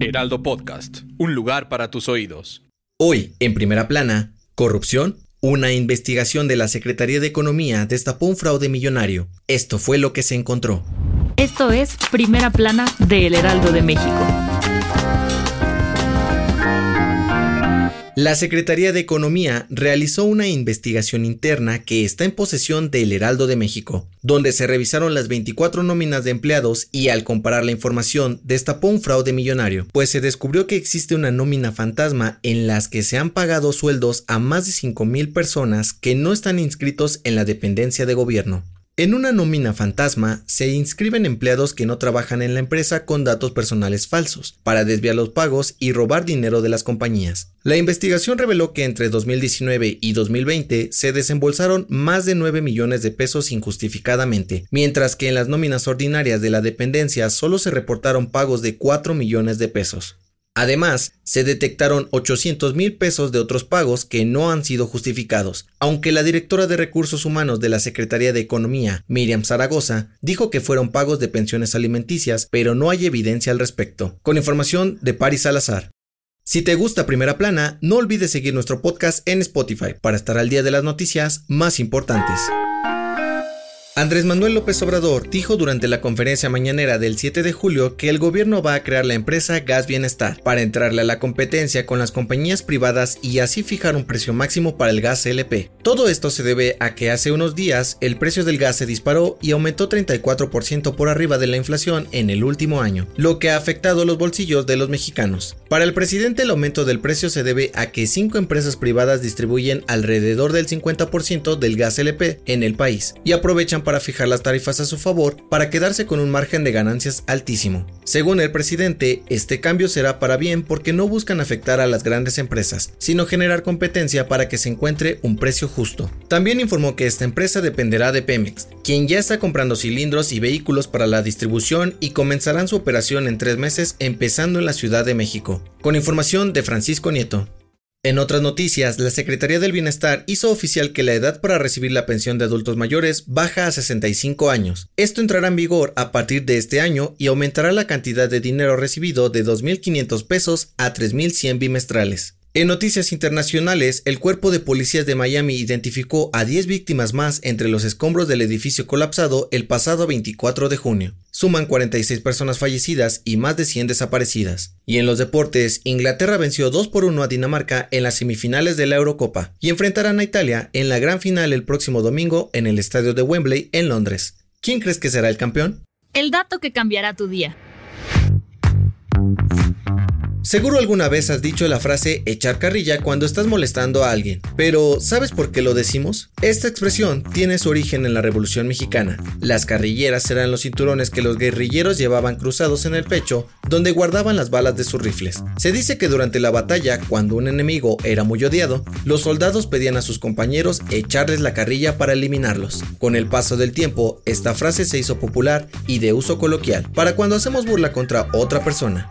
Heraldo Podcast, un lugar para tus oídos. Hoy, en primera plana, corrupción. Una investigación de la Secretaría de Economía destapó un fraude millonario. Esto fue lo que se encontró. Esto es Primera Plana de El Heraldo de México. La Secretaría de Economía realizó una investigación interna que está en posesión del Heraldo de México, donde se revisaron las 24 nóminas de empleados y al comparar la información destapó un fraude millonario, pues se descubrió que existe una nómina fantasma en las que se han pagado sueldos a más de 5.000 personas que no están inscritos en la dependencia de gobierno. En una nómina fantasma se inscriben empleados que no trabajan en la empresa con datos personales falsos, para desviar los pagos y robar dinero de las compañías. La investigación reveló que entre 2019 y 2020 se desembolsaron más de 9 millones de pesos injustificadamente, mientras que en las nóminas ordinarias de la dependencia solo se reportaron pagos de 4 millones de pesos. Además, se detectaron 800 mil pesos de otros pagos que no han sido justificados, aunque la directora de Recursos Humanos de la Secretaría de Economía, Miriam Zaragoza, dijo que fueron pagos de pensiones alimenticias, pero no hay evidencia al respecto. Con información de Paris Salazar. Si te gusta Primera Plana, no olvides seguir nuestro podcast en Spotify para estar al día de las noticias más importantes. Andrés Manuel López Obrador dijo durante la conferencia mañanera del 7 de julio que el gobierno va a crear la empresa Gas Bienestar para entrarle a la competencia con las compañías privadas y así fijar un precio máximo para el gas LP. Todo esto se debe a que hace unos días el precio del gas se disparó y aumentó 34% por arriba de la inflación en el último año, lo que ha afectado los bolsillos de los mexicanos. Para el presidente el aumento del precio se debe a que cinco empresas privadas distribuyen alrededor del 50% del gas LP en el país y aprovechan para fijar las tarifas a su favor para quedarse con un margen de ganancias altísimo. Según el presidente, este cambio será para bien porque no buscan afectar a las grandes empresas, sino generar competencia para que se encuentre un precio justo. También informó que esta empresa dependerá de Pemex, quien ya está comprando cilindros y vehículos para la distribución y comenzarán su operación en tres meses empezando en la Ciudad de México. Con información de Francisco Nieto. En otras noticias, la Secretaría del Bienestar hizo oficial que la edad para recibir la pensión de adultos mayores baja a 65 años. Esto entrará en vigor a partir de este año y aumentará la cantidad de dinero recibido de 2.500 pesos a 3.100 bimestrales. En noticias internacionales, el cuerpo de policías de Miami identificó a 10 víctimas más entre los escombros del edificio colapsado el pasado 24 de junio. Suman 46 personas fallecidas y más de 100 desaparecidas. Y en los deportes, Inglaterra venció 2 por 1 a Dinamarca en las semifinales de la Eurocopa y enfrentarán a Italia en la gran final el próximo domingo en el estadio de Wembley en Londres. ¿Quién crees que será el campeón? El dato que cambiará tu día. Seguro alguna vez has dicho la frase echar carrilla cuando estás molestando a alguien, pero ¿sabes por qué lo decimos? Esta expresión tiene su origen en la Revolución Mexicana. Las carrilleras eran los cinturones que los guerrilleros llevaban cruzados en el pecho, donde guardaban las balas de sus rifles. Se dice que durante la batalla, cuando un enemigo era muy odiado, los soldados pedían a sus compañeros echarles la carrilla para eliminarlos. Con el paso del tiempo, esta frase se hizo popular y de uso coloquial, para cuando hacemos burla contra otra persona.